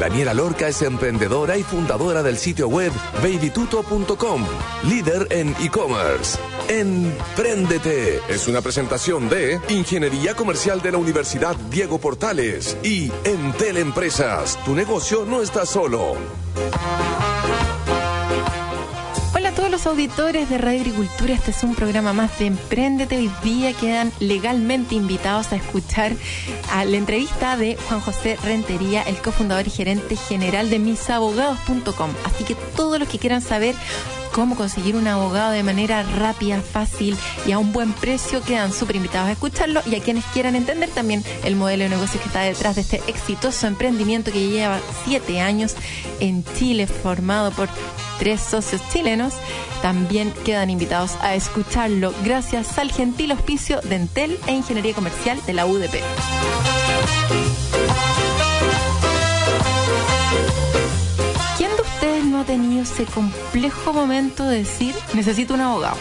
Daniela Lorca es emprendedora y fundadora del sitio web babytuto.com, líder en e-commerce. Empréndete es una presentación de Ingeniería Comercial de la Universidad Diego Portales y Entel Empresas. Tu negocio no está solo. Los auditores de Radio Agricultura, este es un programa más de Emprendete. Hoy día quedan legalmente invitados a escuchar a la entrevista de Juan José Rentería, el cofundador y gerente general de misabogados.com. Así que todos los que quieran saber cómo conseguir un abogado de manera rápida, fácil y a un buen precio, quedan súper invitados a escucharlo y a quienes quieran entender también el modelo de negocio que está detrás de este exitoso emprendimiento que lleva siete años en Chile, formado por tres socios chilenos, también quedan invitados a escucharlo gracias al gentil auspicio de Entel e Ingeniería Comercial de la UDP. ¿Quién de ustedes no ha tenido ese complejo momento de decir necesito un abogado?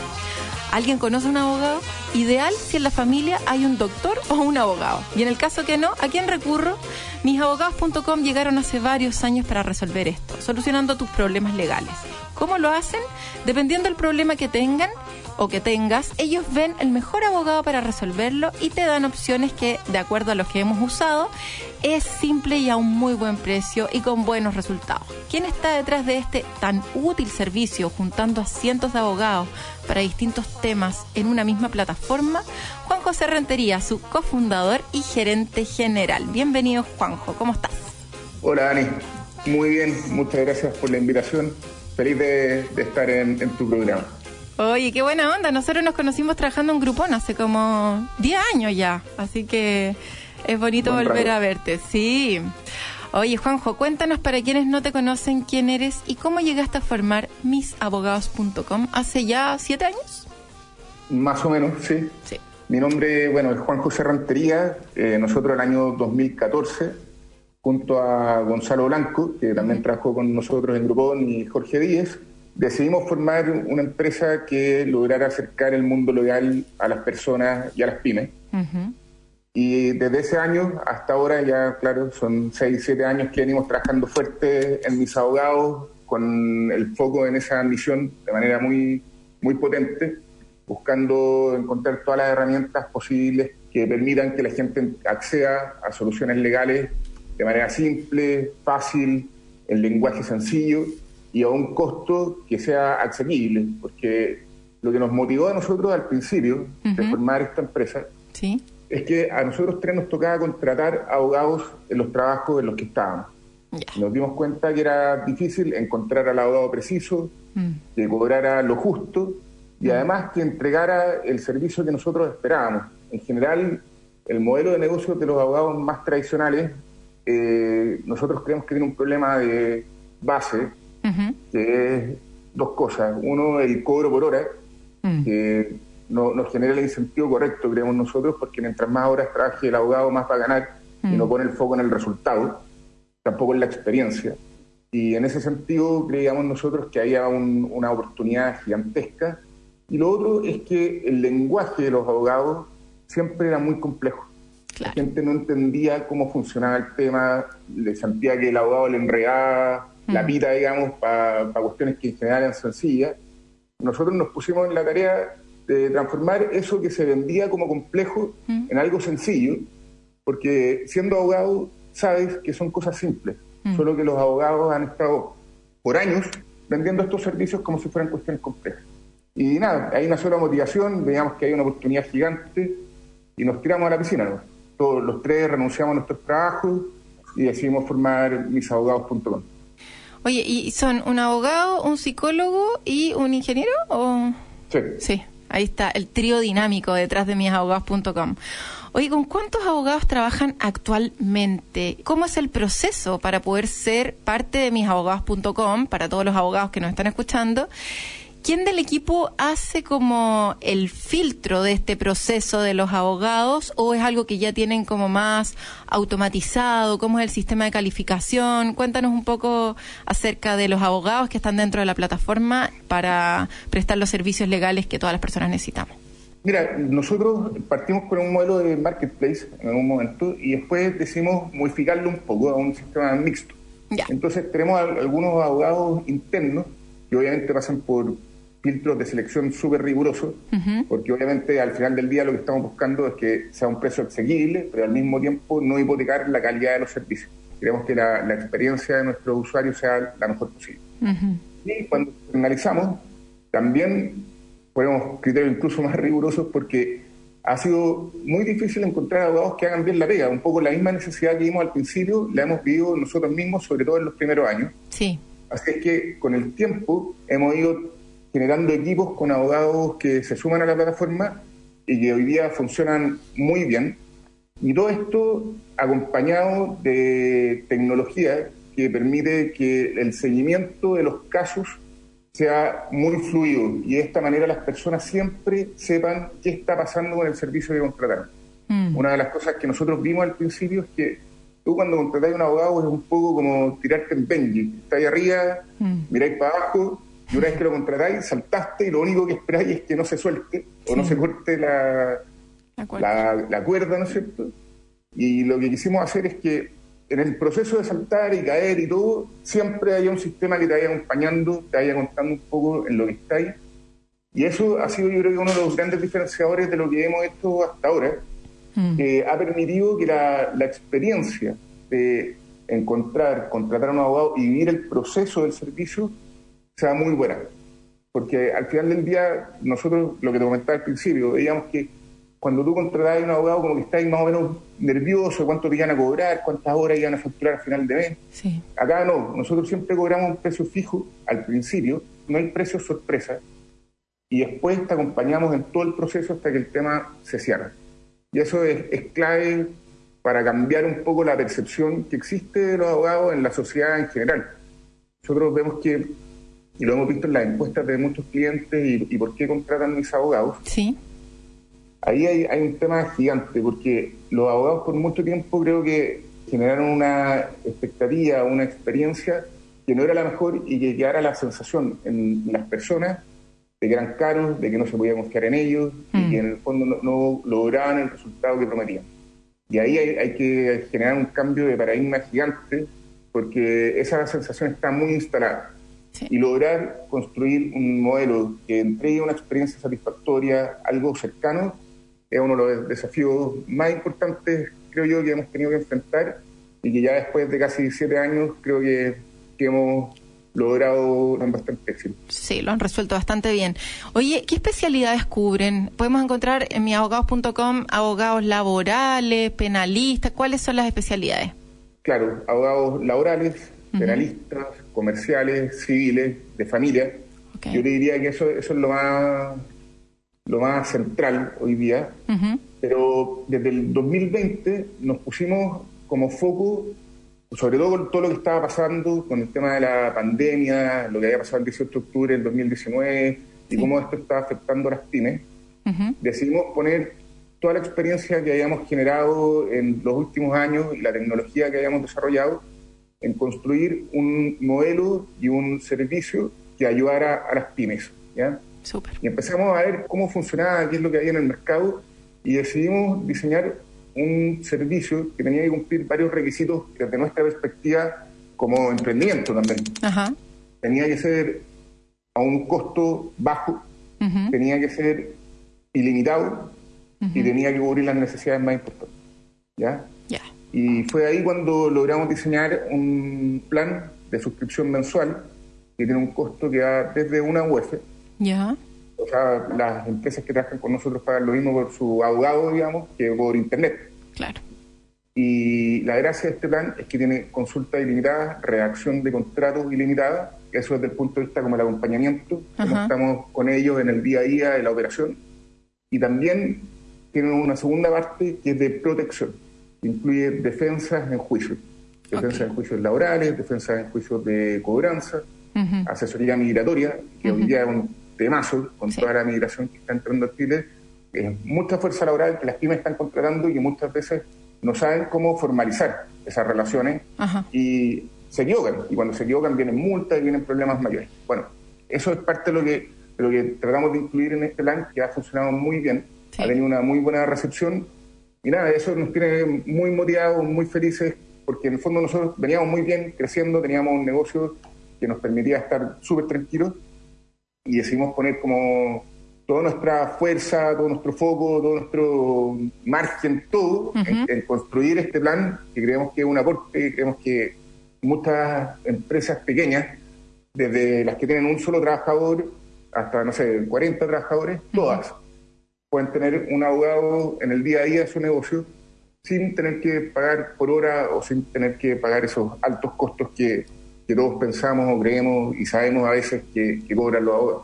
¿Alguien conoce un abogado? Ideal si en la familia hay un doctor o un abogado. Y en el caso que no, ¿a quién recurro? Misabogados.com llegaron hace varios años para resolver esto, solucionando tus problemas legales. ¿Cómo lo hacen? Dependiendo del problema que tengan o que tengas, ellos ven el mejor abogado para resolverlo y te dan opciones que, de acuerdo a los que hemos usado, es simple y a un muy buen precio y con buenos resultados. ¿Quién está detrás de este tan útil servicio, juntando a cientos de abogados para distintos temas en una misma plataforma? Juan José Rentería, su cofundador y gerente general. Bienvenido, Juanjo, ¿cómo estás? Hola, Ani. Muy bien, muchas gracias por la invitación. Feliz de, de estar en, en tu programa. Oye, qué buena onda. Nosotros nos conocimos trabajando en Grupón hace como 10 años ya. Así que es bonito Buen volver a verte. Sí. Oye, Juanjo, cuéntanos para quienes no te conocen quién eres y cómo llegaste a formar misabogados.com hace ya 7 años. Más o menos, sí. Sí. Mi nombre, bueno, es Juan José Rentería. Eh, nosotros el año 2014, junto a Gonzalo Blanco, que también trabajó con nosotros en Grupón, y Jorge Díez, decidimos formar una empresa que lograra acercar el mundo legal a las personas y a las pymes. Y desde ese año hasta ahora, ya claro, son 6, 7 años que venimos trabajando fuerte en mis abogados, con el foco en esa misión de manera muy, muy potente, buscando encontrar todas las herramientas posibles que permitan que la gente acceda a soluciones legales de manera simple, fácil, en lenguaje sencillo y a un costo que sea asequible, porque lo que nos motivó a nosotros al principio de formar esta empresa Sí. Es que a nosotros tres nos tocaba contratar abogados en los trabajos en los que estábamos. Nos dimos cuenta que era difícil encontrar al abogado preciso, Mm. que cobrara lo justo y además que entregara el servicio que nosotros esperábamos. En general, el modelo de negocio de los abogados más tradicionales, eh, nosotros creemos que tiene un problema de base, que es dos cosas. Uno, el cobro por hora, Mm. que no, nos genera el incentivo correcto, creemos nosotros, porque mientras más horas trabaje el abogado, más va a ganar y Mm. no pone el foco en el resultado, tampoco en la experiencia. Y en ese sentido creíamos nosotros que había un- una oportunidad gigantesca. Y lo otro es que el lenguaje de los abogados siempre era muy complejo. La Claro. gente no entendía cómo funcionaba el tema, le sentía que el abogado le enredaba la Mm. pita, digamos, para cuestiones que en general eran sencillas. Nosotros nos pusimos en la tarea de transformar eso que se vendía como complejo Mm. en algo sencillo, porque siendo abogado sabes que son cosas simples, Mm. solo que los abogados han estado por años vendiendo estos servicios como si fueran cuestiones complejas. Y nada, hay una sola motivación, veíamos que hay una oportunidad gigante y nos tiramos a la piscina. ¿no? Todos los tres renunciamos a nuestros trabajos y decidimos formar misabogados.com. Oye, ¿y son un abogado, un psicólogo y un ingeniero? ¿O? Sí. Sí, ahí está el trío dinámico detrás de misabogados.com. Oye, ¿con cuántos abogados trabajan actualmente? ¿Cómo es el proceso para poder ser parte de misabogados.com para todos los abogados que nos están escuchando? ¿Quién del equipo hace como el filtro de este proceso de los abogados o es algo que ya tienen como más automatizado? ¿Cómo es el sistema de calificación? Cuéntanos un poco acerca de los abogados que están dentro de la plataforma para prestar los servicios legales que todas las personas necesitamos. Mira, nosotros partimos con un modelo de marketplace en algún momento y después decidimos modificarlo un poco a un sistema mixto. Entonces tenemos algunos abogados internos que obviamente pasan por filtros de selección súper rigurosos, porque obviamente al final del día lo que estamos buscando es que sea un precio asequible, pero al mismo tiempo no hipotecar la calidad de los servicios. Queremos que la, experiencia de nuestros usuarios sea la mejor posible. Y cuando analizamos, también ponemos criterios incluso más rigurosos porque ha sido muy difícil encontrar abogados que hagan bien la pega. Un poco la misma necesidad que vimos al principio la hemos vivido nosotros mismos, sobre todo en los primeros años. Sí. Así es que con el tiempo hemos ido generando equipos con abogados que se suman a la plataforma y que hoy día funcionan muy bien. Y todo esto acompañado de tecnología que permite que el seguimiento de los casos sea muy fluido y de esta manera las personas siempre sepan qué está pasando con el servicio que contrataron. Mm. Una de las cosas que nosotros vimos al principio es que tú cuando contratáis a un abogado es un poco como tirarte en Benji. Estáis arriba, mm. miráis para abajo y una vez que lo contratáis saltaste y lo único que esperáis es que no se suelte o no se corte la, la cuerda, ¿no es cierto? Y lo que quisimos hacer es que en el proceso de saltar y caer y todo, siempre hay un sistema que te vaya acompañando, te vaya contando un poco en lo que estáis. Y eso ha sido, yo creo que uno de los grandes diferenciadores de lo que hemos hecho hasta ahora, mm. que ha permitido que la, la, experiencia de encontrar, contratar a un abogado y vivir el proceso del servicio sea muy buena. Porque al final del día, nosotros, lo que te comentaba al principio, veíamos que cuando tú contratas a un abogado como que estás más o menos nervioso, cuánto te iban a cobrar, cuántas horas iban a facturar al final de mes. Acá no, nosotros siempre cobramos un precio fijo al principio, no hay precio sorpresa, y después te acompañamos en todo el proceso hasta que el tema se cierra. Y eso es, es clave para cambiar un poco la percepción que existe de los abogados en la sociedad en general. Nosotros vemos que, y lo hemos visto en las encuestas de muchos clientes y, y por qué contratan mis abogados, sí ahí hay, un tema gigante, porque los abogados por mucho tiempo creo que generaron una expectativa, una experiencia que no era la mejor y que quedara la sensación en las personas de que eran caros, de que no se podía confiar en ellos y mm. que en el fondo no, lograban el resultado que prometían. Y ahí hay, que generar un cambio de paradigma gigante porque esa sensación está muy instalada. Y lograr construir un modelo que entregue una experiencia satisfactoria, algo cercano, es uno de los desafíos más importantes, creo yo, que hemos tenido que enfrentar y que ya después de casi siete años creo que, hemos logrado bastante éxito. Sí, lo han resuelto bastante bien. Oye, ¿qué especialidades cubren? Podemos encontrar en miabogados.com abogados laborales, penalistas, ¿cuáles son las especialidades? Claro, abogados laborales, penalistas, comerciales, civiles, de familia. Yo te diría que eso, eso es lo más lo más central hoy día, pero desde el 2020 nos pusimos como foco, sobre todo con todo lo que estaba pasando con el tema de la pandemia, lo que había pasado el 18 de octubre del 2019 y cómo esto estaba afectando a las pymes, decidimos poner toda la experiencia que habíamos generado en los últimos años y la tecnología que habíamos desarrollado en construir un modelo y un servicio que ayudara a las pymes. ¿ya? Y empezamos a ver cómo funcionaba, qué es lo que había en el mercado y decidimos diseñar un servicio que tenía que cumplir varios requisitos desde nuestra perspectiva como emprendimiento también. Tenía que ser a un costo bajo, tenía que ser ilimitado y tenía que cubrir las necesidades más importantes. ¿Ya? Y fue ahí cuando logramos diseñar un plan de suscripción mensual que tiene un costo que va desde una UF ya. O sea, las empresas que trabajan con nosotros pagan lo mismo por su abogado, digamos, que por Internet. Claro. Y la gracia de este plan es que tiene consulta ilimitada, redacción de contratos ilimitada, eso desde el punto de vista como el acompañamiento, como estamos con ellos en el día a día de la operación. Y también tiene una segunda parte que es de protección, incluye defensas en juicio, defensas en juicios laborales, defensas en juicios de cobranza, asesoría migratoria, que hoy día es un temazo con toda la migración que está entrando a Chile. mucha fuerza laboral que las pymes están contratando y que muchas veces no saben cómo formalizar esas relaciones y se equivocan. Y cuando se equivocan vienen multas y vienen problemas mayores. Bueno, eso es parte de lo que, de lo que tratamos de incluir en este plan, que ha funcionado muy bien, ha tenido una muy buena recepción. Y nada, eso nos tiene muy motivados, muy felices, porque en el fondo nosotros veníamos muy bien creciendo, teníamos un negocio que nos permitía estar súper tranquilos y decidimos poner como toda nuestra fuerza, todo nuestro foco, todo nuestro margen, todo en, construir este plan que creemos que es un aporte, creemos que muchas empresas pequeñas, desde las que tienen un solo trabajador hasta, no sé, 40 trabajadores, todas pueden tener un abogado en el día a día de su negocio sin tener que pagar por hora o sin tener que pagar esos altos costos que, todos pensamos o creemos y sabemos a veces que, que cobran los abogados.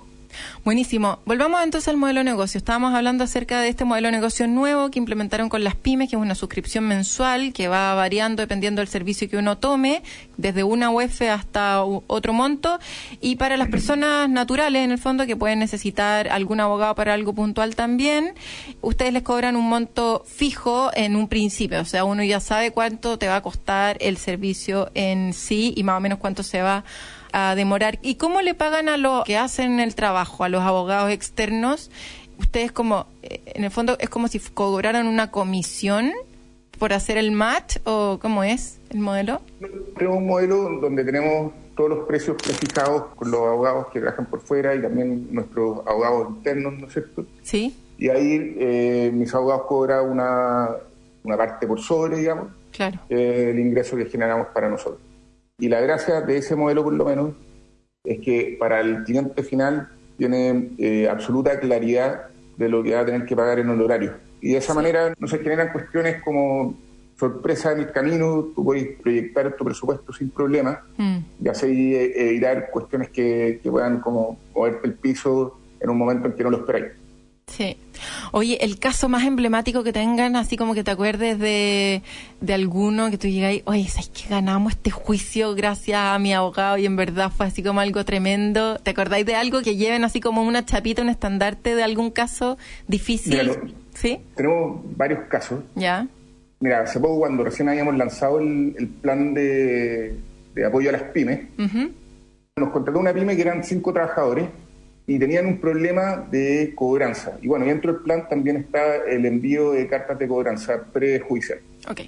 Buenísimo. Volvamos entonces al modelo de negocio. Estábamos hablando acerca de este modelo de negocio nuevo que implementaron con las pymes, que es una suscripción mensual que va variando dependiendo del servicio que uno tome, desde una UEF hasta otro monto. Y para las personas naturales, en el fondo, que pueden necesitar algún abogado para algo puntual también, ustedes les cobran un monto fijo en un principio. O sea, uno ya sabe cuánto te va a costar el servicio en sí y más o menos cuánto se va a a demorar. ¿Y cómo le pagan a los que hacen el trabajo, a los abogados externos? Ustedes como, eh, en el fondo, es como si cobraran una comisión por hacer el match o cómo es el modelo? Tenemos un modelo donde tenemos todos los precios prefijados con los abogados que trabajan por fuera y también nuestros abogados internos, ¿no es cierto? Sí. Y ahí eh, mis abogados cobran una, una parte por sobre, digamos, claro. Eh, el ingreso que generamos para nosotros. Y la gracia de ese modelo, por lo menos, es que para el cliente final tiene eh, absoluta claridad de lo que va a tener que pagar en horario. Y de esa manera no se generan cuestiones como sorpresa en el camino, tú puedes proyectar tu presupuesto sin problema mm. y así evitar cuestiones que, que puedan como moverte el piso en un momento en que no lo esperáis. Sí. Oye, el caso más emblemático que tengan, así como que te acuerdes de, de alguno que tú llegáis, oye, ¿sabes que ganamos este juicio gracias a mi abogado y en verdad fue así como algo tremendo? ¿Te acordáis de algo que lleven así como una chapita, un estandarte de algún caso difícil? ¿Sí? Tenemos varios casos. Ya. Mira, hace poco cuando recién habíamos lanzado el, plan de, apoyo a las pymes, nos contrató una pyme que eran cinco trabajadores y tenían un problema de cobranza. Y bueno, dentro del plan también está el envío de cartas de cobranza prejudicial. Ok.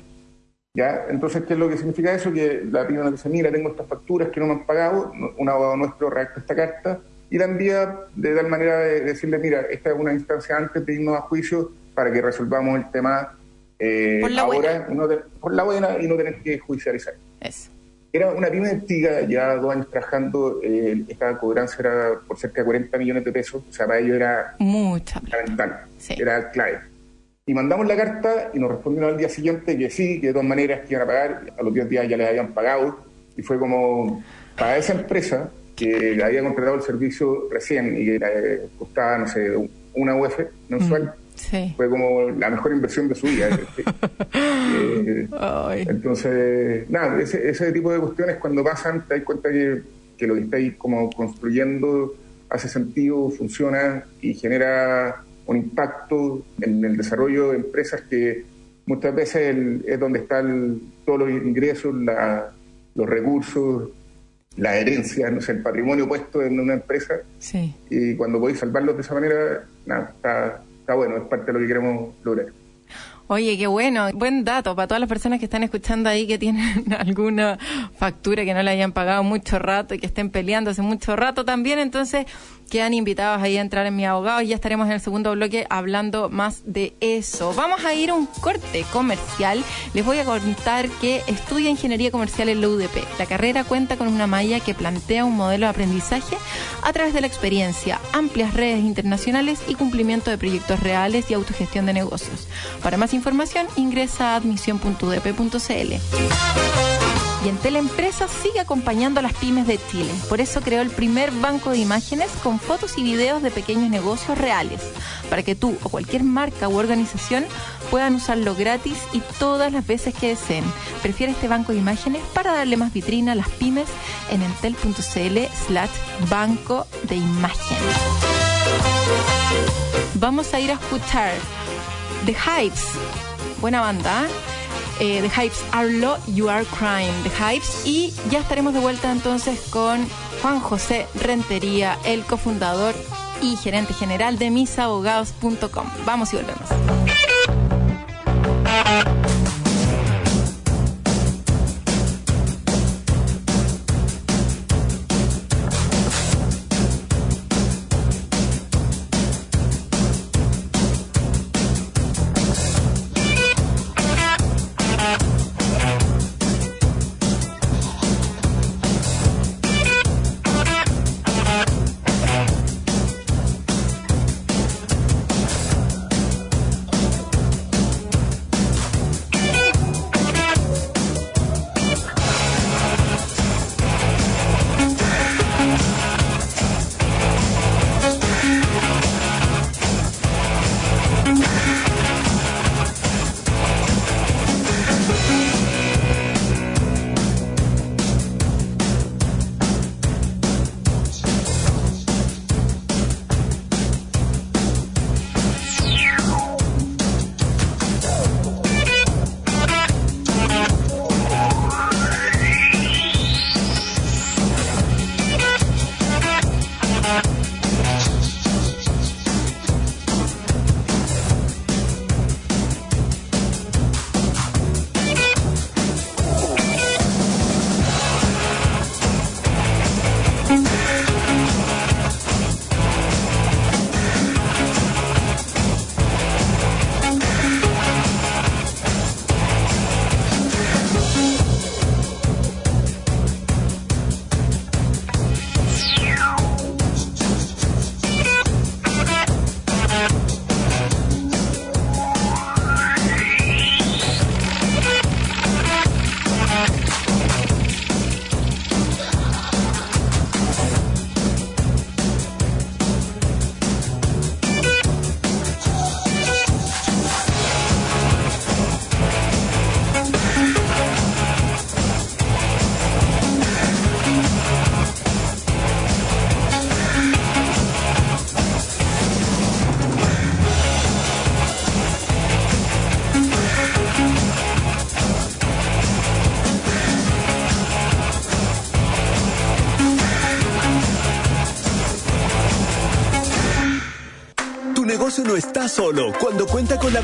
¿Ya? Entonces, ¿qué es lo que significa eso? Que la nos dice, mira, tengo estas facturas que no me han pagado, un abogado nuestro redacta esta carta y la envía de tal manera de decirle, mira, esta es una instancia antes de irnos a juicio para que resolvamos el tema eh, por la ahora, por la buena y no tener que judicializar. Eso. Era una pyme antigua, ya dos años trabajando, eh, esta cobranza era por cerca de 40 millones de pesos, o sea, para ellos era Mucha fundamental, era clave. Y mandamos la carta y nos respondieron al día siguiente que sí, que de todas maneras que iban a pagar, a los 10 días ya les habían pagado, y fue como, para esa empresa que había contratado el servicio recién y que le costaba, no sé, una UF mensual, fue como la mejor inversión de su vida. Eh, entonces, nada, ese, ese, tipo de cuestiones cuando pasan te das cuenta que, que lo que estáis como construyendo hace sentido, funciona y genera un impacto en el desarrollo de empresas que muchas veces es donde están todos los ingresos, la, los recursos, la herencia, no sé, el patrimonio puesto en una empresa. Y cuando podéis salvarlos de esa manera, nada, está, está bueno, es parte de lo que queremos lograr. Oye, qué bueno, buen dato para todas las personas que están escuchando ahí que tienen alguna factura que no le hayan pagado mucho rato y que estén peleando hace mucho rato también. Entonces, quedan invitados ahí a entrar en mi abogado y ya estaremos en el segundo bloque hablando más de eso. Vamos a ir a un corte comercial. Les voy a contar que estudia ingeniería comercial en la UDP. La carrera cuenta con una malla que plantea un modelo de aprendizaje a través de la experiencia, amplias redes internacionales y cumplimiento de proyectos reales y autogestión de negocios. Para más información ingresa a admisión.udp.cl. Y en Teleempresa sigue acompañando a las pymes de Chile. Por eso creó el primer banco de imágenes con fotos y videos de pequeños negocios reales, para que tú o cualquier marca u organización puedan usarlo gratis y todas las veces que deseen. Prefiere este banco de imágenes para darle más vitrina a las pymes en entel.cl slash banco de imágenes. Vamos a ir a escuchar The Hypes. Buena banda. ¿eh? The Hypes Are Low, You Are Crime. The Hypes. Y ya estaremos de vuelta entonces con Juan José Rentería, el cofundador y gerente general de misabogados.com. Vamos y volvemos.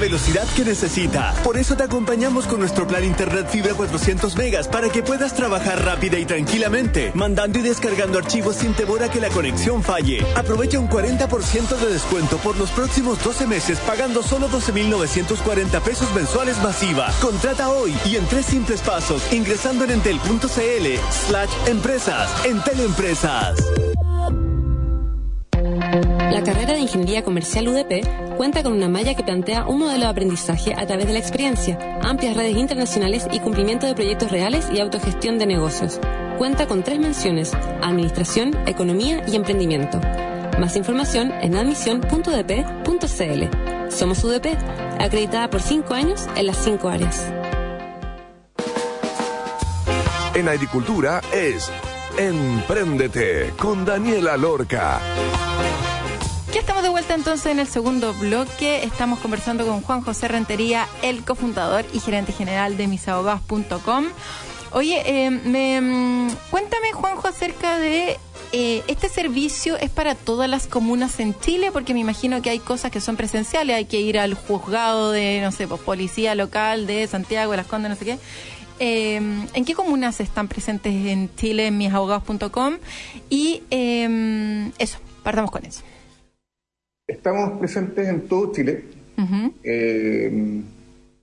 Velocidad que necesita. Por eso te acompañamos con nuestro plan Internet Fibra 400 megas para que puedas trabajar rápida y tranquilamente, mandando y descargando archivos sin temor a que la conexión falle. Aprovecha un 40% de descuento por los próximos 12 meses pagando solo 12.940 pesos mensuales masiva. Contrata hoy y en tres simples pasos ingresando en entel.cl slash empresas. Entel Empresas. Carrera de Ingeniería Comercial UDP cuenta con una malla que plantea un modelo de aprendizaje a través de la experiencia, amplias redes internacionales y cumplimiento de proyectos reales y autogestión de negocios. Cuenta con tres menciones, Administración, Economía y Emprendimiento. Más información en admisión.udp.cl. Somos UDP, acreditada por cinco años en las cinco áreas. En agricultura es Empréndete con Daniela Lorca. Ya estamos de vuelta entonces en el segundo bloque. Estamos conversando con Juan José Rentería, el cofundador y gerente general de misabogados.com. Oye, eh, me, mm, cuéntame, Juanjo, acerca de eh, este servicio es para todas las comunas en Chile, porque me imagino que hay cosas que son presenciales, hay que ir al juzgado de, no sé, pues, policía local de Santiago, de Las Condes, no sé qué. Eh, ¿En qué comunas están presentes en Chile en misabogados.com? Y eso, partamos con eso. Estamos presentes en todo Chile, eh,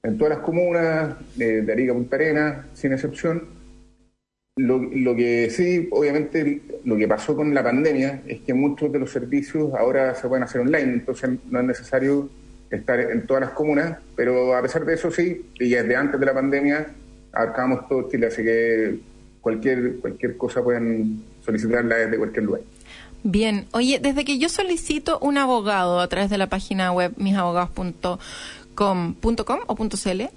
en todas las comunas de, Arica Punta Arena, sin excepción. Lo, que sí, obviamente, lo que pasó con la pandemia es que muchos de los servicios ahora se pueden hacer online, entonces no es necesario estar en todas las comunas, pero a pesar de eso sí, y desde antes de la pandemia abarcamos todo Chile, así que cualquier, cualquier cosa pueden solicitarla desde cualquier lugar. Bien, oye, desde que yo solicito un abogado a través de la página web misabogados.com o .cl,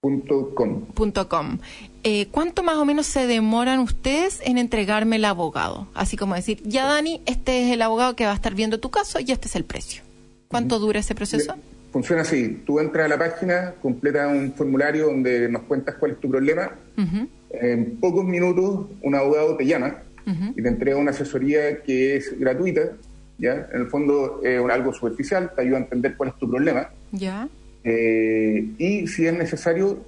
Punto com. Punto com. Eh, ¿Cuánto más o menos se demoran ustedes en entregarme el abogado? Así como decir, ya Dani, este es el abogado que va a estar viendo tu caso y este es el precio. ¿Cuánto dura ese proceso? Funciona así, tú entras a la página, completas un formulario donde nos cuentas cuál es tu problema. En pocos minutos un abogado te llama y te entrega una asesoría que es gratuita, ¿ya? En el fondo es algo superficial, te ayuda a entender cuál es tu problema. Ya. Eh, y si es necesario,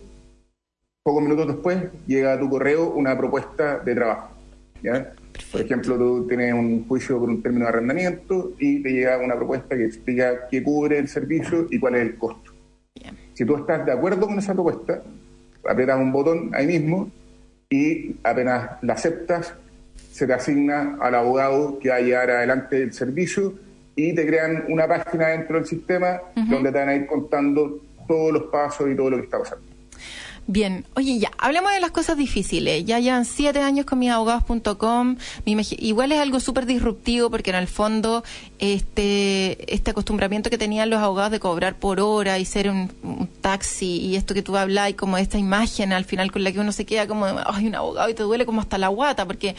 pocos minutos después llega a tu correo una propuesta de trabajo. ¿ya? Por ejemplo, tú tienes un juicio por un término de arrendamiento y te llega una propuesta que explica qué cubre el servicio y cuál es el costo. Si tú estás de acuerdo con esa propuesta, apretas un botón ahí mismo y apenas la aceptas, se te asigna al abogado que va a llevar adelante el servicio y te crean una página dentro del sistema donde te van a ir contando todos los pasos y todo lo que está pasando. Bien, oye, ya, hablemos de las cosas difíciles. Ya llevan siete años con misabogados.com. Igual es algo súper disruptivo porque en el fondo este, este acostumbramiento que tenían los abogados de cobrar por hora y ser un, taxi y esto que tú hablas y como esta imagen al final con la que uno se queda como, ay, un abogado y te duele como hasta la guata porque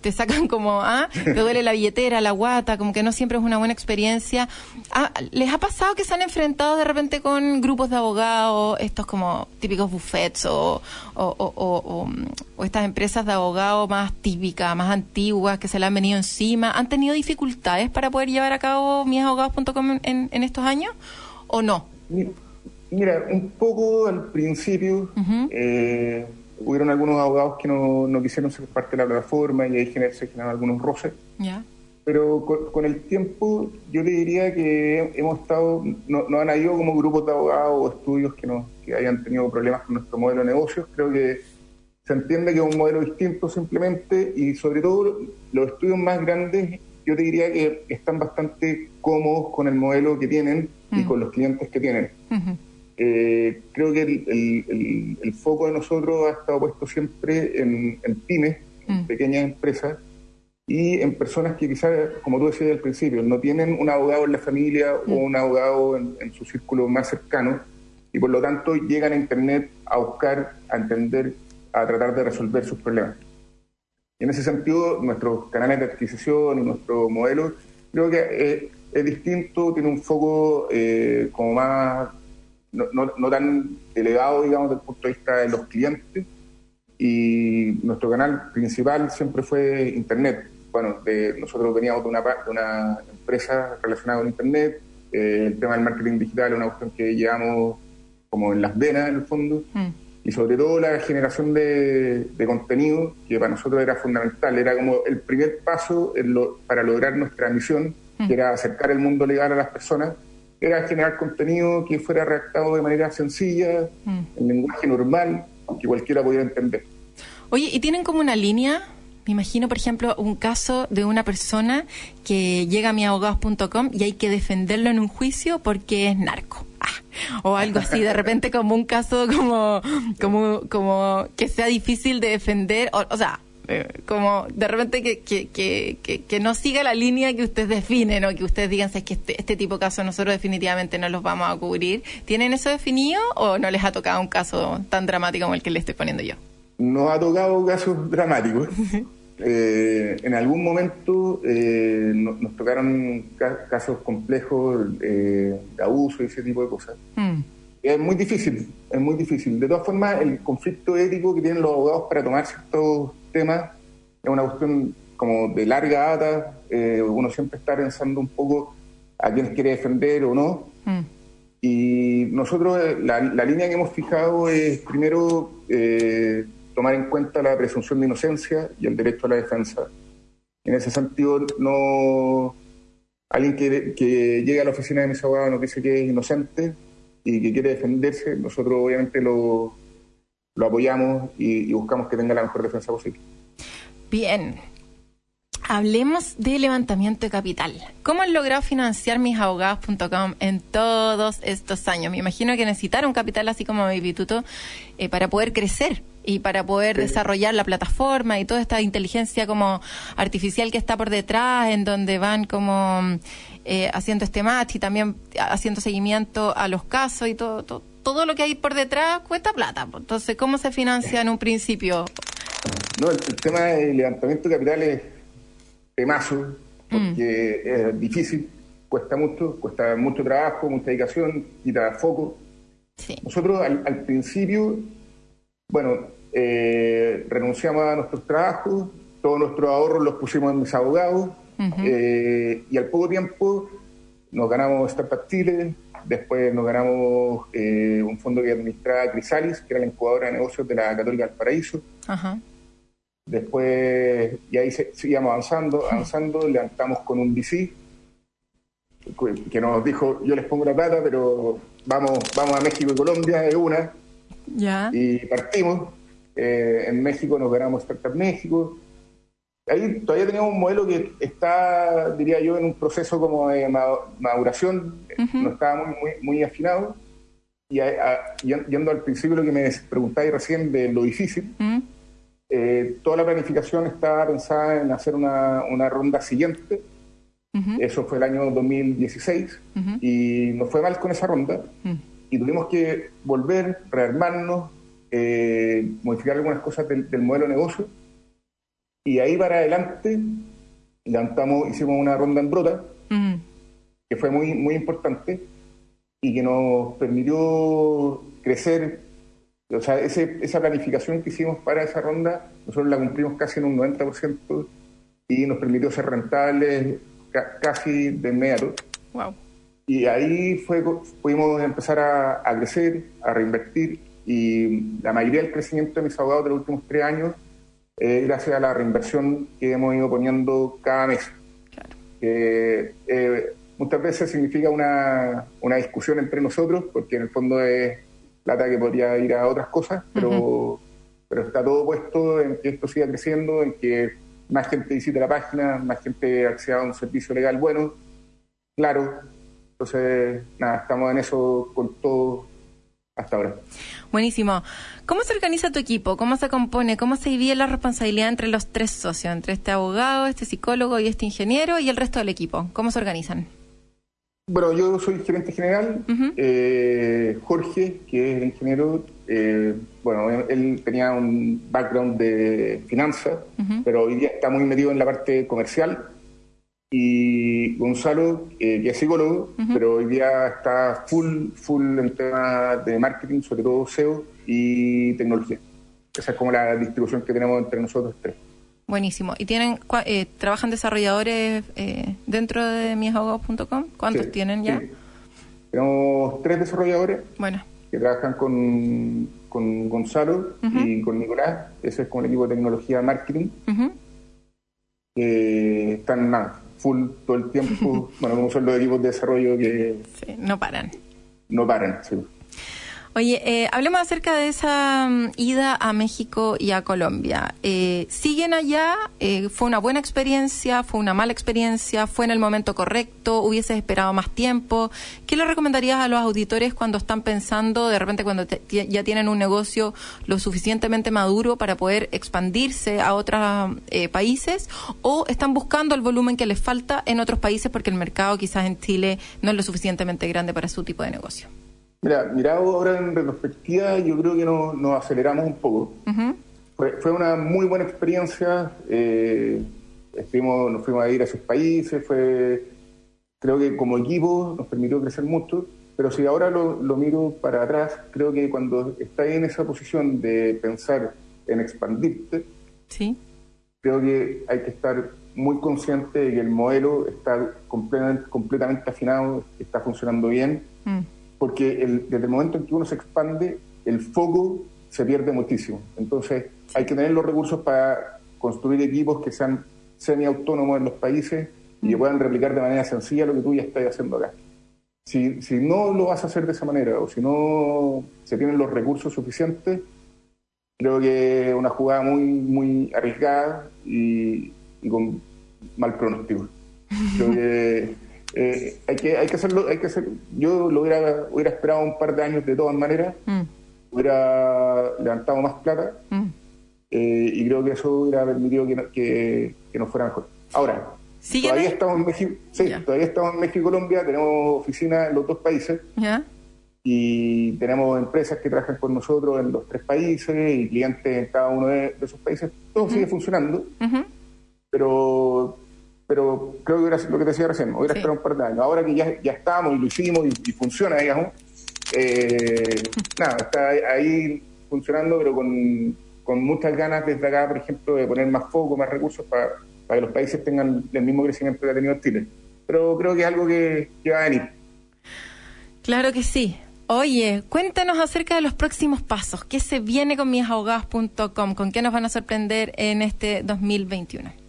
te sacan como, ah, te duele la billetera, la guata, como que no siempre es una buena experiencia. Ah, ¿Les ha pasado que se han enfrentado de repente con grupos de abogados, estos como típicos buffets o, o, o, estas empresas de abogados más típicas, más antiguas, que se le han venido encima? ¿Han tenido dificultades para poder llevar a cabo misabogados.com en, en estos años o no? Mira, un poco al principio hubieron algunos abogados que no, no, quisieron ser parte de la plataforma y ahí se generaron algunos roces. Pero con, el tiempo yo le diría que hemos estado, no, no, han habido como grupos de abogados o estudios que, no, que hayan tenido problemas con nuestro modelo de negocios. Creo que se entiende que es un modelo distinto simplemente y sobre todo los estudios más grandes yo te diría que están bastante cómodos con el modelo que tienen y con los clientes que tienen. Eh, creo que el, foco de nosotros ha estado puesto siempre en, pymes, en mm. pequeñas empresas y en personas que quizás, como tú decías al principio, no tienen un abogado en la familia o mm. un abogado en, su círculo más cercano y por lo tanto llegan a Internet a buscar, a entender, a tratar de resolver sus problemas. Y en ese sentido, nuestros canales de adquisición y nuestro modelo creo que es, distinto, tiene un foco eh, como más no, no, tan elevado, digamos, desde el punto de vista de los clientes. Y nuestro canal principal siempre fue Internet. Bueno, de, nosotros veníamos de una, de una empresa relacionada con Internet. Eh, el tema del marketing digital es una cuestión que llevamos como en las venas, en el fondo. Mm. Y sobre todo la generación de, de, contenido, que para nosotros era fundamental. Era como el primer paso para lograr nuestra misión, que mm. era acercar el mundo legal a las personas era generar contenido que fuera redactado de manera sencilla, mm. en lenguaje normal, que cualquiera pudiera entender. Oye, ¿y tienen como una línea? Me imagino, por ejemplo, un caso de una persona que llega a miabogados.com y hay que defenderlo en un juicio porque es narco. Ah, o algo así, de repente como un caso como, como, como que sea difícil de defender. o sea, eh, como de repente que, que, que, que, no siga la línea que ustedes definen o que ustedes digan es que este, este tipo de casos nosotros definitivamente no los vamos a cubrir. ¿Tienen eso definido o no les ha tocado un caso tan dramático como el que le estoy poniendo yo? No ha tocado casos dramáticos. eh, en algún momento eh, nos tocaron casos complejos eh, de abuso y ese tipo de cosas. Mm. Es muy difícil, es muy difícil. De todas formas, el conflicto ético que tienen los abogados para tomar ciertos tema es una cuestión como de larga data, eh, uno siempre está pensando un poco a quién quiere defender o no. Mm. Y nosotros eh, la, línea que hemos fijado es primero eh, tomar en cuenta la presunción de inocencia y el derecho a la defensa. En ese sentido, no alguien que, que llegue a la oficina de mis abogados nos dice que es inocente y que quiere defenderse, nosotros obviamente lo, lo apoyamos y, buscamos que tenga la mejor defensa posible. Bien, Hablemos de levantamiento de capital. ¿Cómo han logrado financiar misabogados.com en todos estos años? Me imagino que necesitaron capital así como mi eh, para poder crecer y para poder desarrollar la plataforma y toda esta inteligencia como artificial que está por detrás, en donde van como eh, haciendo este match y también haciendo seguimiento a los casos y todo, todo todo lo que hay por detrás cuesta plata. Entonces, ¿cómo se financia en un principio? No, el, el tema del levantamiento de capital es temazo, porque es difícil, cuesta mucho, cuesta mucho trabajo, mucha dedicación, quita foco. Sí. Nosotros al, al principio, bueno, eh, renunciamos a nuestros trabajos, todos nuestros ahorros los pusimos en mis abogados, eh, y al poco tiempo nos ganamos Startup Chile, después nos ganamos eh, un fondo que administraba Crisalis, que era la incubadora de negocios de la Católica del Paraíso. Después, y ahí se- seguíamos avanzando, avanzando, levantamos con un VC que- nos dijo, yo les pongo la plata, pero vamos, vamos a México y Colombia de una, Ya. y partimos. Eh, en México nos ganamos Startup México. Ahí todavía tenemos un modelo que está, diría yo, en un proceso como de ma- maduración, no estaba muy, muy, muy afinado. Y a- a- yendo al principio lo que me preguntáis recién de lo difícil, ¿Mm? Eh, toda la planificación estaba pensada en hacer una, una ronda siguiente. Eso fue el año 2016 y nos fue mal con esa ronda. Y tuvimos que volver, rearmarnos, eh, modificar algunas cosas del, del modelo de negocio. Y ahí para adelante levantamos, hicimos una ronda en brota que fue muy, muy importante y que nos permitió crecer. O sea, ese, esa planificación que hicimos para esa ronda, nosotros la cumplimos casi en un 90% y nos permitió ser rentables ca- casi de inmediato. Wow. Y ahí fue, pudimos empezar a, a crecer, a reinvertir y la mayoría del crecimiento de mis abogados de los últimos tres años es gracias a la reinversión que hemos ido poniendo cada mes Claro. que eh, muchas veces significa una, una discusión entre nosotros, porque en el fondo es plata que podría ir a otras cosas, pero, pero está todo puesto en que esto siga creciendo, en que más gente visite la página, más gente acceda a un servicio legal bueno, claro. Entonces, nada, estamos en eso con todo hasta ahora. Buenísimo. ¿Cómo se organiza tu equipo? ¿Cómo se compone? ¿Cómo se divide la responsabilidad entre los tres socios? Entre este abogado, este psicólogo y este ingeniero y el resto del equipo. ¿Cómo se organizan? Bueno, yo soy gerente general. Eh, Jorge, que es el ingeniero, eh, bueno, él tenía un background de finanzas, pero hoy día está muy metido en la parte comercial. Y Gonzalo, eh, que es psicólogo, pero hoy día está full, full en temas de marketing, sobre todo SEO y tecnología. Esa es como la distribución que tenemos entre nosotros tres. Buenísimo. ¿Y tienen eh, trabajan desarrolladores eh, dentro de misabogados.com? ¿Cuántos Sí, tienen ya? sí. Tenemos tres desarrolladores Bueno, que trabajan con, con Gonzalo y con Nicolás. Ese es como el equipo de tecnología marketing. que están nada, full todo el tiempo. bueno, como son los equipos de desarrollo que Sí, no paran. no paran. sí. Oye, eh, hablemos acerca de esa mm, ida a México y a Colombia. Eh, ¿Siguen allá? Eh, ¿Fue una buena experiencia? ¿Fue una mala experiencia? ¿Fue en el momento correcto? ¿Hubieses esperado más tiempo? ¿Qué le recomendarías a los auditores cuando están pensando, de repente cuando te- ya tienen un negocio lo suficientemente maduro para poder expandirse a otros eh, países? ¿O están buscando el volumen que les falta en otros países porque el mercado quizás en Chile no es lo suficientemente grande para su tipo de negocio? Mira, mirado ahora en retrospectiva, yo creo que nos, nos aceleramos un poco. Ujú. Fue, fue una muy buena experiencia. eh, estuvimos- nos fuimos a ir a esos países. Fue, creo que como equipo nos permitió crecer mucho. Pero si ahora lo, lo miro para atrás, creo que cuando estás en esa posición de pensar en expandirte, Sí. creo que hay que estar muy consciente de que el modelo está completamente, completamente afinado, está funcionando bien, Mm. Porque el- desde el momento en que uno se expande, el foco se pierde muchísimo. Entonces, hay que tener los recursos para construir equipos que sean semiautónomos en los países y que puedan replicar de manera sencilla lo que tú ya estás haciendo acá. Si, si no lo vas a hacer de esa manera o si no se tienen los recursos suficientes, creo que es una jugada muy, muy arriesgada y, y con mal pronóstico. Creo que eh, hay que hay que hacerlo, hay que hacer. Yo lo hubiera, hubiera esperado un par de años de todas maneras, Mm. hubiera levantado más plata Mm. eh, y creo que eso hubiera permitido que, no- que, que nos fuera mejor. Ahora, ¿Siguen todavía estamos en México, sí, todavía estamos en México y Colombia, tenemos oficinas en los dos países y tenemos empresas que trabajan con nosotros en los tres países y clientes en cada uno de, esos países. Todo sigue funcionando, pero pero creo que era lo que te decía recién, hubiera esperado un par de años. Ahora que ya, ya estamos y lo hicimos y, funciona, digamos, eh, nada, está ahí funcionando, pero con, con, muchas ganas desde acá, por ejemplo, de poner más foco, más recursos para, para que los países tengan el mismo crecimiento que ha tenido Chile. Pero creo que es algo que, que va a venir. Claro que sí. Oye, cuéntanos acerca de los próximos pasos. ¿Qué se viene con misabogados.com? ¿Con qué nos van a sorprender en este 2021?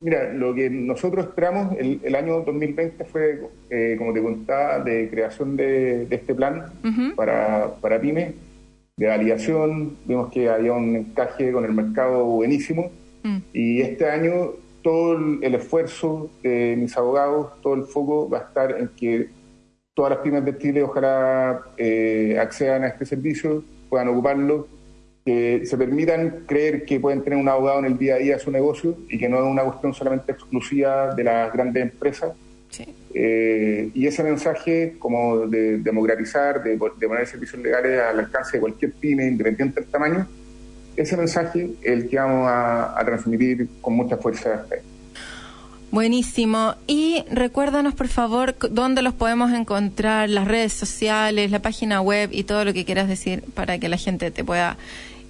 Mira, lo que nosotros esperamos el, año 2020 fue, eh, como te contaba, de creación de, este plan para, para pymes, de validación. Vimos que había un encaje con el mercado buenísimo. Mm. Y este año todo el, esfuerzo de mis abogados, todo el foco va a estar en que todas las pymes de Chile ojalá eh, accedan a este servicio, puedan ocuparlo, que se permitan creer que pueden tener un abogado en el día a día de su negocio y que no es una cuestión solamente exclusiva de las grandes empresas. Eh, y ese mensaje como de democratizar, de, poner servicios legales al alcance de cualquier pyme, independiente del tamaño, ese mensaje es el que vamos a, a transmitir con mucha fuerza. Buenísimo. Y recuérdanos, por favor, dónde los podemos encontrar, las redes sociales, la página web y todo lo que quieras decir para que la gente te pueda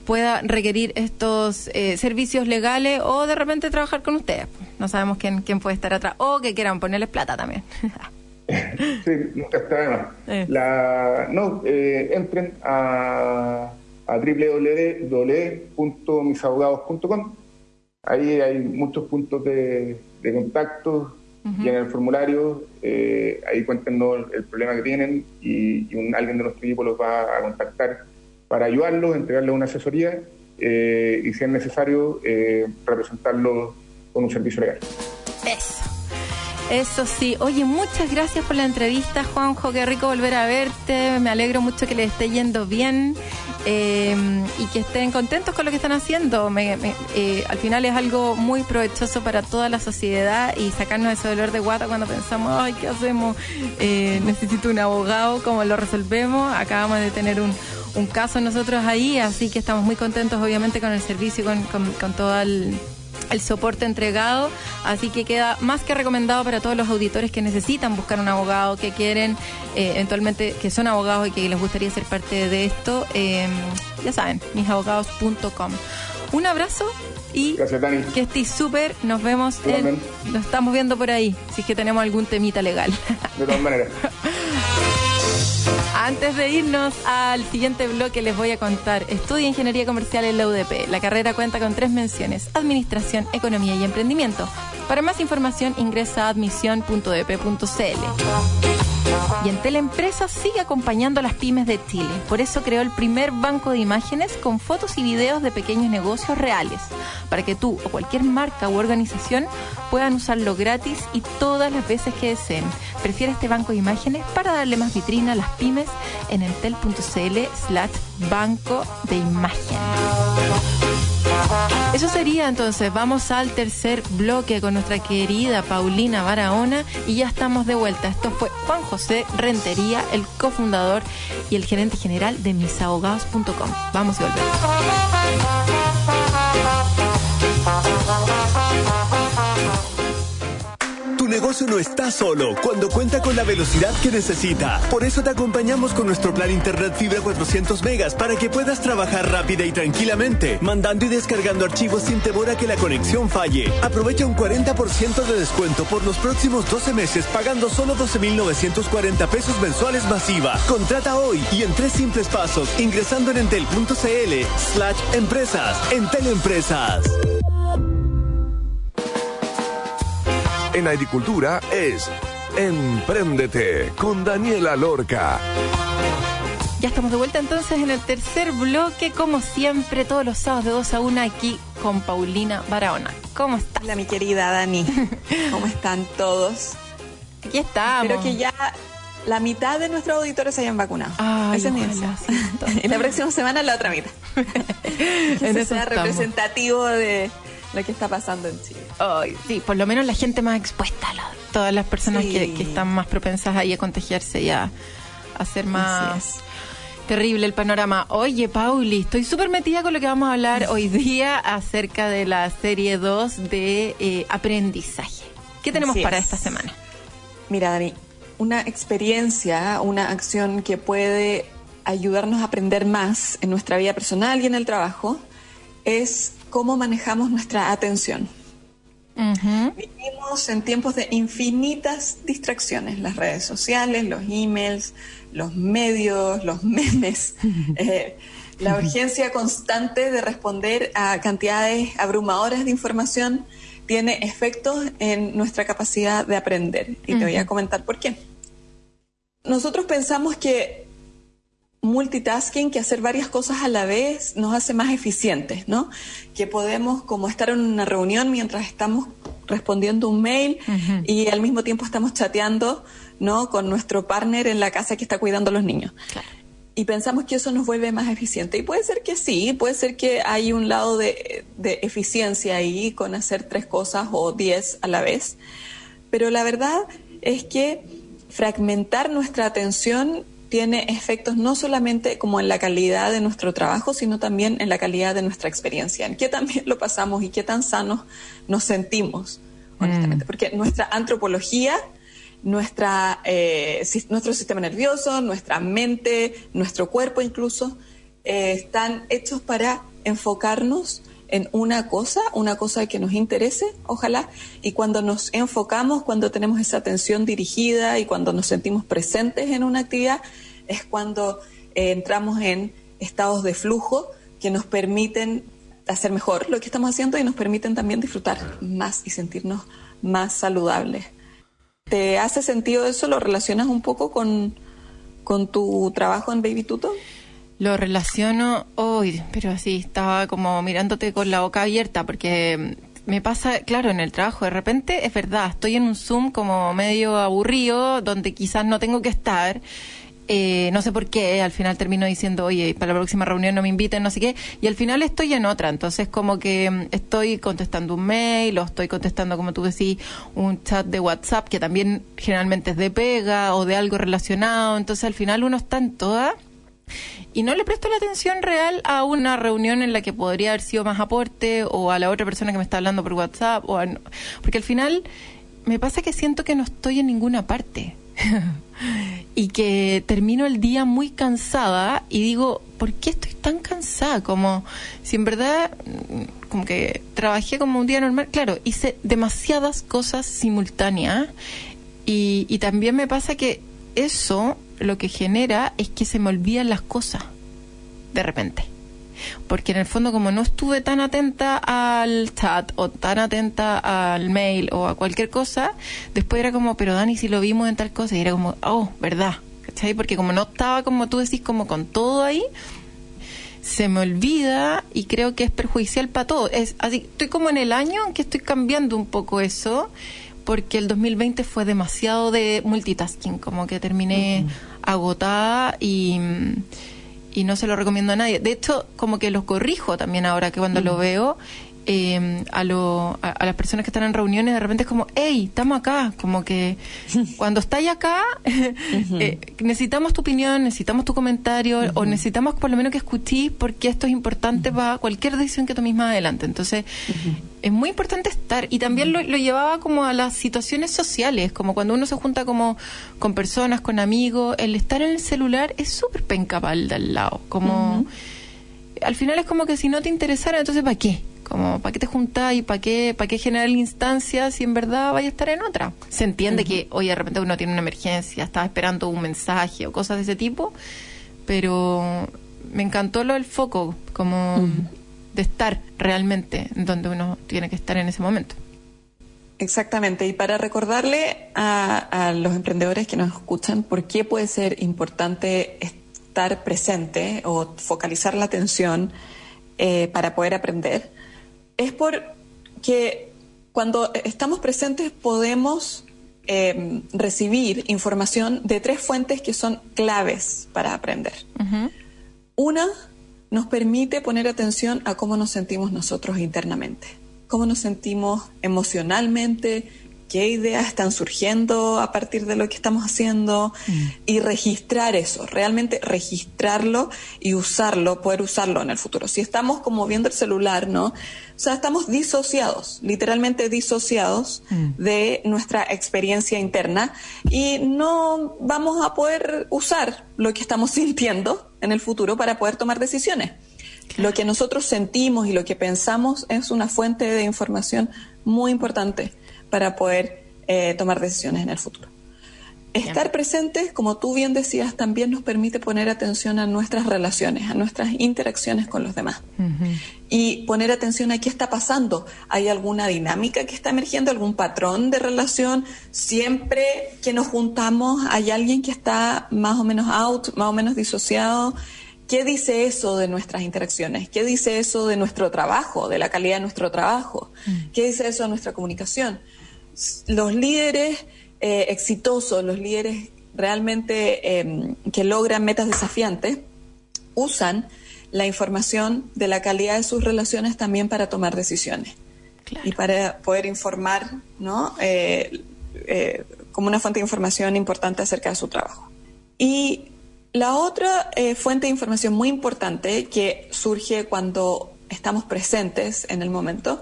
pueda requerir estos eh, servicios legales o de repente trabajar con ustedes. No sabemos quién, quién puede estar atrás o que quieran ponerles plata también. sí, nunca está de más. La, no, eh, entren a, a www.misabogados.com. Ahí hay muchos puntos de, de contacto y en el formulario eh, ahí cuéntenos el problema que tienen y, un, alguien de nuestro equipo los va a contactar para ayudarlos, entregarles una asesoría eh, y si es necesario eh, representarlos con un servicio legal. Eso. Eso sí. Oye, muchas gracias por la entrevista, Juanjo. Qué rico volver a verte. Me alegro mucho que les esté yendo bien. Em, y que estén contentos con lo que están haciendo. Eh, al final es algo muy provechoso para toda la sociedad y sacarnos ese dolor de guata cuando pensamos, ay, ¿qué hacemos? Eh, necesito un abogado, ¿cómo lo resolvemos? Acabamos de tener un, caso nosotros ahí, así que estamos muy contentos obviamente con el servicio y con todo el el soporte entregado, así que queda más que recomendado para todos los auditores que necesitan buscar un abogado, que quieren eh, eventualmente, que son abogados y que les gustaría ser parte de esto, eh, ya saben, misabogados.com. Un abrazo y que estés súper, nos vemos, en, nos estamos viendo por ahí, si es que tenemos algún temita legal. De todas maneras. Antes de irnos al siguiente bloque les voy a contar. Estudia Ingeniería Comercial en la UDP. La carrera cuenta con tres menciones, Administración, Economía y Emprendimiento. Para más información ingresa a admisión.udp.cl. Y en Teleempresas sigue acompañando a las pymes de Chile. Por eso creó el primer banco de imágenes con fotos y videos de pequeños negocios reales, para que tú o cualquier marca u organización puedan usarlo gratis y todas las veces que deseen. Prefiere este banco de imágenes para darle más vitrina a las pymes en entel.cl slash banco de imagen. Eso sería entonces, vamos al tercer bloque con nuestra querida Paulina Barahona y ya estamos de vuelta. Esto fue Juan José Rentería, el cofundador y el gerente general de misabogados.com. Vamos y volvemos. Negocio no está solo cuando cuenta con la velocidad que necesita. Por eso te acompañamos con nuestro plan Internet Fibra 400 megas para que puedas trabajar rápida y tranquilamente, mandando y descargando archivos sin temor a que la conexión falle. Aprovecha un 40% de descuento por los próximos 12 meses pagando solo 12.940 pesos mensuales masiva. Contrata hoy y en tres simples pasos ingresando en entel.cl slash empresas. Entel Empresas. En agricultura es Empréndete con Daniela Lorca. Ya estamos de vuelta entonces en el tercer bloque, como siempre, todos los sábados de 2 a 1 aquí con Paulina Barahona. ¿Cómo estás? Hola, mi querida Dani. ¿Cómo están todos? Aquí estamos. Espero que ya la mitad de nuestros auditores se hayan vacunado. Ay, Ese y la próxima semana la otra mitad. que eso sea representativo de, lo que está pasando en Chile. sí, por lo menos la gente más expuesta, todas las personas que, están más propensas ahí a contagiarse y a, hacer más terrible el panorama. Oye, Pauli, estoy súper metida con lo que vamos a hablar hoy día acerca de la serie 2 de eh, aprendizaje. ¿Qué tenemos para esta semana? Mira, Dani, una experiencia, una acción que puede ayudarnos a aprender más en nuestra vida personal y en el trabajo es cómo manejamos nuestra atención. Vivimos en tiempos de infinitas distracciones, las redes sociales, los emails, los medios, los memes, eh, la urgencia constante de responder a cantidades abrumadoras de información tiene efectos en nuestra capacidad de aprender. Y te voy a comentar por qué. Nosotros pensamos que multitasking, que hacer varias cosas a la vez nos hace más eficientes, ¿no? Que podemos como estar en una reunión mientras estamos respondiendo un mail y al mismo tiempo estamos chateando, ¿no? Con nuestro partner en la casa que está cuidando a los niños. Y pensamos que eso nos vuelve más eficiente. Y puede ser que sí, puede ser que hay un lado de, de eficiencia ahí con hacer tres cosas o diez a la vez. Pero la verdad es que fragmentar nuestra atención tiene efectos no solamente como en la calidad de nuestro trabajo, sino también en la calidad de nuestra experiencia, en qué también lo pasamos y qué tan sanos nos sentimos, honestamente. Mm. Porque nuestra antropología, nuestra, eh, nuestro sistema nervioso, nuestra mente, nuestro cuerpo incluso, eh, están hechos para enfocarnos en una cosa, una cosa que nos interese, ojalá, y cuando nos enfocamos, cuando tenemos esa atención dirigida y cuando nos sentimos presentes en una actividad, es cuando eh, entramos en estados de flujo que nos permiten hacer mejor lo que estamos haciendo y nos permiten también disfrutar más y sentirnos más saludables. ¿Te hace sentido eso? ¿Lo relacionas un poco con, con tu trabajo en Baby Tuto? Lo relaciono hoy, pero así estaba como mirándote con la boca abierta porque me pasa, claro, en el trabajo, de repente es verdad, estoy en un Zoom como medio aburrido, donde quizás no tengo que estar. Eh, no sé por qué, al final termino diciendo, oye, para la próxima reunión no me inviten, no sé qué, y al final estoy en otra, entonces como que mm, estoy contestando un mail o estoy contestando, como tú decís, un chat de WhatsApp que también generalmente es de pega o de algo relacionado, entonces al final uno está en toda y no le presto la atención real a una reunión en la que podría haber sido más aporte o a la otra persona que me está hablando por WhatsApp o porque al final me pasa que siento que no estoy en ninguna parte y que termino el día muy cansada y digo, ¿por qué estoy tan cansada? Como si en verdad mm, como que trabajé como un día normal, claro, hice demasiadas cosas simultáneas y, y también me pasa que eso lo que genera es que se me olvidan las cosas de repente. Porque en el fondo como no estuve tan atenta al chat o tan atenta al mail o a cualquier cosa, después era como, pero Dani, si lo vimos en tal cosa, y era como, oh, verdad, ¿cachai? Porque como no estaba, como tú decís, como con todo ahí, se me olvida y creo que es perjudicial para todo. Es así, estoy como en el año en que estoy cambiando un poco eso porque el 2020 fue demasiado de multitasking, como que terminé agotada y, y no se lo recomiendo a nadie. De hecho, como que lo corrijo también ahora que cuando lo veo eh, a, lo, a, las personas que están en reuniones, de repente es como, hey, estamos acá, como que cuando estáis acá, eh, necesitamos tu opinión, necesitamos tu comentario, o necesitamos por lo menos que escuchís, porque esto es importante para cualquier decisión que tomes más adelante. Entonces, es muy importante estar. Y también lo, lo, llevaba como a las situaciones sociales, como cuando uno se junta como con personas, con amigos, el estar en el celular es súper pencapal de al lado, como... Al final es como que si no te interesara, entonces ¿para qué? Como, ¿para qué te juntás y para qué, para qué generar instancias si en verdad vaya a estar en otra? Se entiende que, hoy de repente uno tiene una emergencia, estaba esperando un mensaje o cosas de ese tipo, pero me encantó lo del foco, como de estar realmente donde uno tiene que estar en ese momento. Exactamente, y para recordarle a, los emprendedores que nos escuchan por qué puede ser importante estar presente o focalizar la atención eh, para poder aprender, es porque cuando estamos presentes podemos em, recibir información de tres fuentes que son claves para aprender. Una nos permite poner atención a cómo nos sentimos nosotros internamente, cómo nos sentimos emocionalmente, qué ideas están surgiendo a partir de lo que estamos haciendo mm. y registrar eso, realmente registrarlo y usarlo, poder usarlo en el futuro. Si estamos como viendo el celular, ¿no? O sea, estamos disociados, literalmente disociados mm. de nuestra experiencia interna y no vamos a poder usar lo que estamos sintiendo en el futuro para poder tomar decisiones. Lo que nosotros sentimos y lo que pensamos es una fuente de información muy importante para poder eh, tomar decisiones en el futuro. Estar presentes, como tú bien decías, también nos permite poner atención a nuestras relaciones, a nuestras interacciones con los demás. Y poner atención a qué está pasando. ¿Hay alguna dinámica que está emergiendo, algún patrón de relación? Siempre que nos juntamos hay alguien que está más o menos out, más o menos disociado. ¿Qué dice eso de nuestras interacciones? ¿Qué dice eso de nuestro trabajo, de la calidad de nuestro trabajo? Mm. ¿Qué dice eso de nuestra comunicación? Los líderes eh, exitosos, los líderes realmente em, que logran metas desafiantes, usan la información de la calidad de sus relaciones también para tomar decisiones y para poder informar, ¿no? Eh, eh, como una fuente de información importante acerca de su trabajo. Y la otra fuente de información muy importante que surge cuando estamos presentes en el momento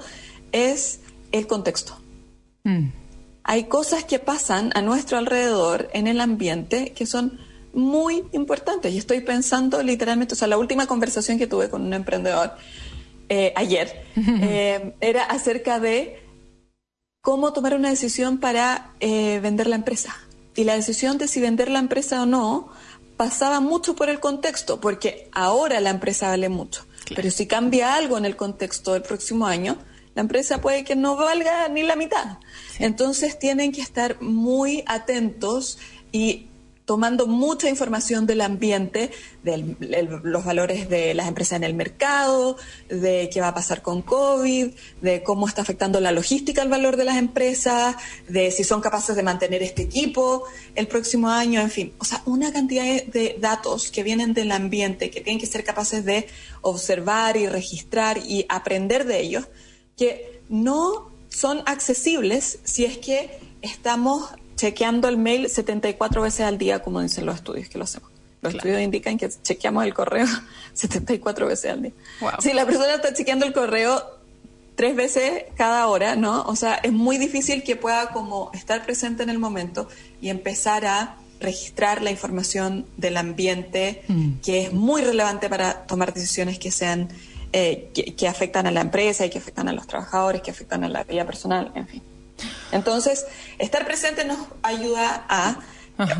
es el contexto. Mm. Hay cosas que pasan a nuestro alrededor en el ambiente que son muy importantes. Y estoy pensando literalmente, o sea, la última conversación que tuve con un emprendedor eh, ayer eh, era acerca de cómo tomar una decisión para vender la empresa. Y la decisión de si vender la empresa o no pasaba mucho por el contexto, porque ahora la empresa vale mucho. Pero si cambia algo en el contexto del próximo año, la empresa puede que no valga ni la mitad. Entonces tienen que estar muy atentos y tomando mucha información del ambiente, de los valores de las empresas en el mercado, de qué va a pasar con COVID, de cómo está afectando la logística al valor de las empresas, de si son capaces de mantener este equipo el próximo año, en fin. O sea, una cantidad de datos que vienen del ambiente, que tienen que ser capaces de observar y registrar y aprender de ellos, que no son accesibles si es que estamos chequeando el mail 74 veces al día, como dicen los estudios que lo hacemos. Los estudios indican que chequeamos el correo 74 veces al día. Si la persona está chequeando el correo tres veces cada hora, ¿no? O sea, es muy difícil que pueda como estar presente en el momento y empezar a registrar la información del ambiente mm. que es muy relevante para tomar decisiones que sean eh, que afectan a la empresa y que afectan a los trabajadores, que afectan a la vida personal, en fin. Entonces, estar presente nos ayuda a,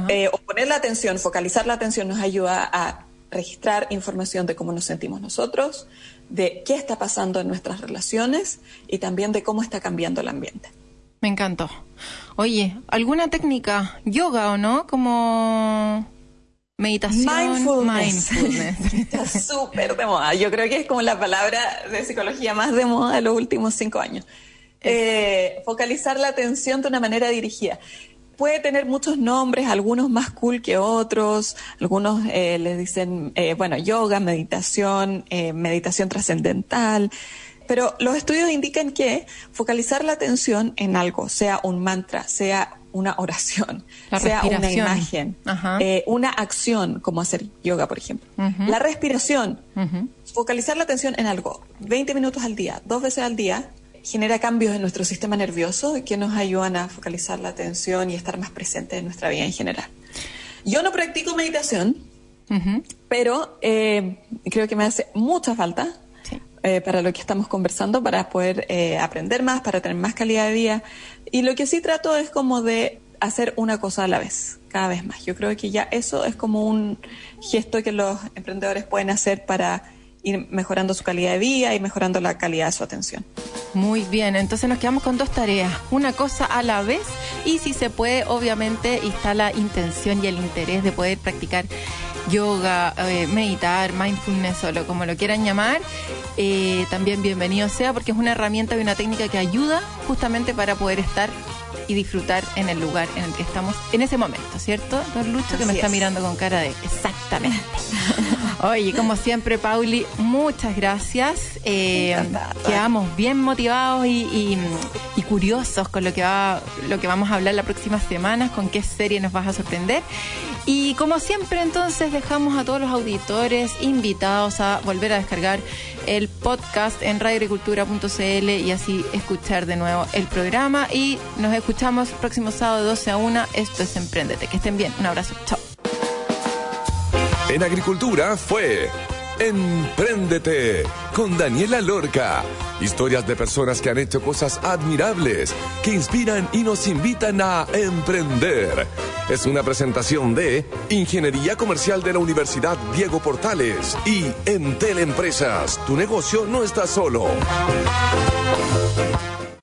eh, o poner la atención, focalizar la atención nos ayuda a registrar información de cómo nos sentimos nosotros, de qué está pasando en nuestras relaciones y también de cómo está cambiando el ambiente. Me encantó. Oye, ¿alguna técnica, yoga o no? Como meditación, mindfulness. Está súper de moda. Yo creo que es como la palabra de psicología más de moda de los últimos cinco años. Eh, focalizar la atención de una manera dirigida. Puede tener muchos nombres, algunos más cool que otros, algunos eh, les dicen, eh, bueno, yoga, meditación, meditación trascendental, pero los estudios indican que focalizar la atención en algo, sea un mantra, sea una oración, sea una imagen, una acción, como hacer yoga, por ejemplo. La respiración, focalizar la atención en algo, 20 minutos al día, dos veces al día, genera cambios en nuestro sistema nervioso que nos ayudan a focalizar la atención y estar más presentes en nuestra vida en general. Yo no practico meditación, pero eh, creo que me hace mucha falta eh, para lo que estamos conversando, para poder eh, aprender más, para tener más calidad de vida. Y lo que sí trato es como de hacer una cosa a la vez, cada vez más. Yo creo que ya eso es como un gesto que los emprendedores pueden hacer para ir mejorando su calidad de vida y mejorando la calidad de su atención. Muy bien, entonces nos quedamos con dos tareas, una cosa a la vez y si se puede, obviamente está la intención y el interés de poder practicar yoga, eh, meditar, mindfulness o lo, como lo quieran llamar, eh, también bienvenido sea porque es una herramienta y una técnica que ayuda justamente para poder estar y disfrutar en el lugar en el que estamos en ese momento, ¿cierto? Don Lucho que me está mirando con cara de exactamente. Oye, como siempre, Pauli, muchas gracias. Eh, quedamos bien motivados y, curiosos con lo que, va, lo que vamos a hablar la próxima semana, con qué serie nos vas a sorprender. Y como siempre, entonces, dejamos a todos los auditores invitados a volver a descargar el podcast en radioagricultura.cl y así escuchar de nuevo el programa. Y nos escuchamos próximo sábado 12 a 1. Esto es Emprendete. Que estén bien. Un abrazo. Chao. En Agricultura fue Empréndete con Daniela Lorca. Historias de personas que han hecho cosas admirables, que inspiran y nos invitan a emprender. Es una presentación de Ingeniería Comercial de la Universidad Diego Portales y Entel Empresas. Tu negocio no está solo.